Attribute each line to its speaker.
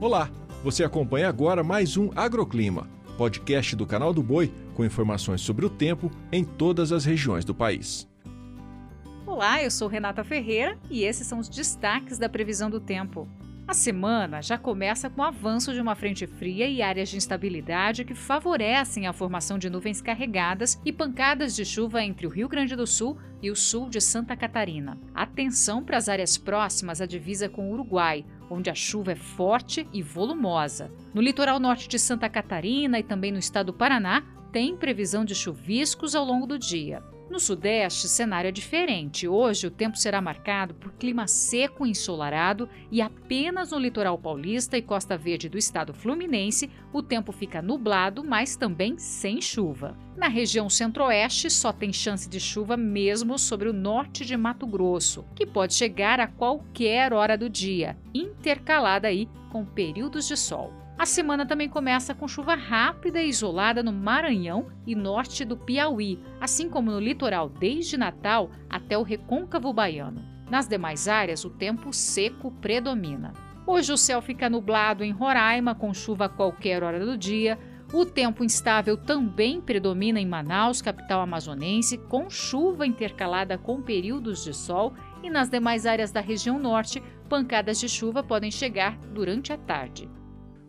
Speaker 1: Olá, você acompanha agora mais um Agroclima, podcast do canal do Boi com informações sobre o tempo em todas as regiões do país.
Speaker 2: Olá, eu sou Renata Ferreira e esses são os destaques da previsão do tempo. A semana já começa com o avanço de uma frente fria e áreas de instabilidade que favorecem a formação de nuvens carregadas e pancadas de chuva entre o Rio Grande do Sul e o sul de Santa Catarina. Atenção para as áreas próximas à divisa com o Uruguai, onde a chuva é forte e volumosa. No litoral norte de Santa Catarina e também no estado do Paraná, tem previsão de chuviscos ao longo do dia. No Sudeste, cenário é diferente. Hoje, o tempo será marcado por clima seco e ensolarado e apenas no litoral paulista e costa verde do estado fluminense o tempo fica nublado, mas também sem chuva. Na região centro-oeste, só tem chance de chuva mesmo sobre o norte de Mato Grosso, que pode chegar a qualquer hora do dia, intercalada aí com períodos de sol. A semana também começa com chuva rápida e isolada no Maranhão e norte do Piauí, assim como no litoral desde Natal até o recôncavo baiano. Nas demais áreas, o tempo seco predomina. Hoje o céu fica nublado em Roraima, com chuva a qualquer hora do dia. O tempo instável também predomina em Manaus, capital amazonense, com chuva intercalada com períodos de sol, e nas demais áreas da região norte, pancadas de chuva podem chegar durante a tarde.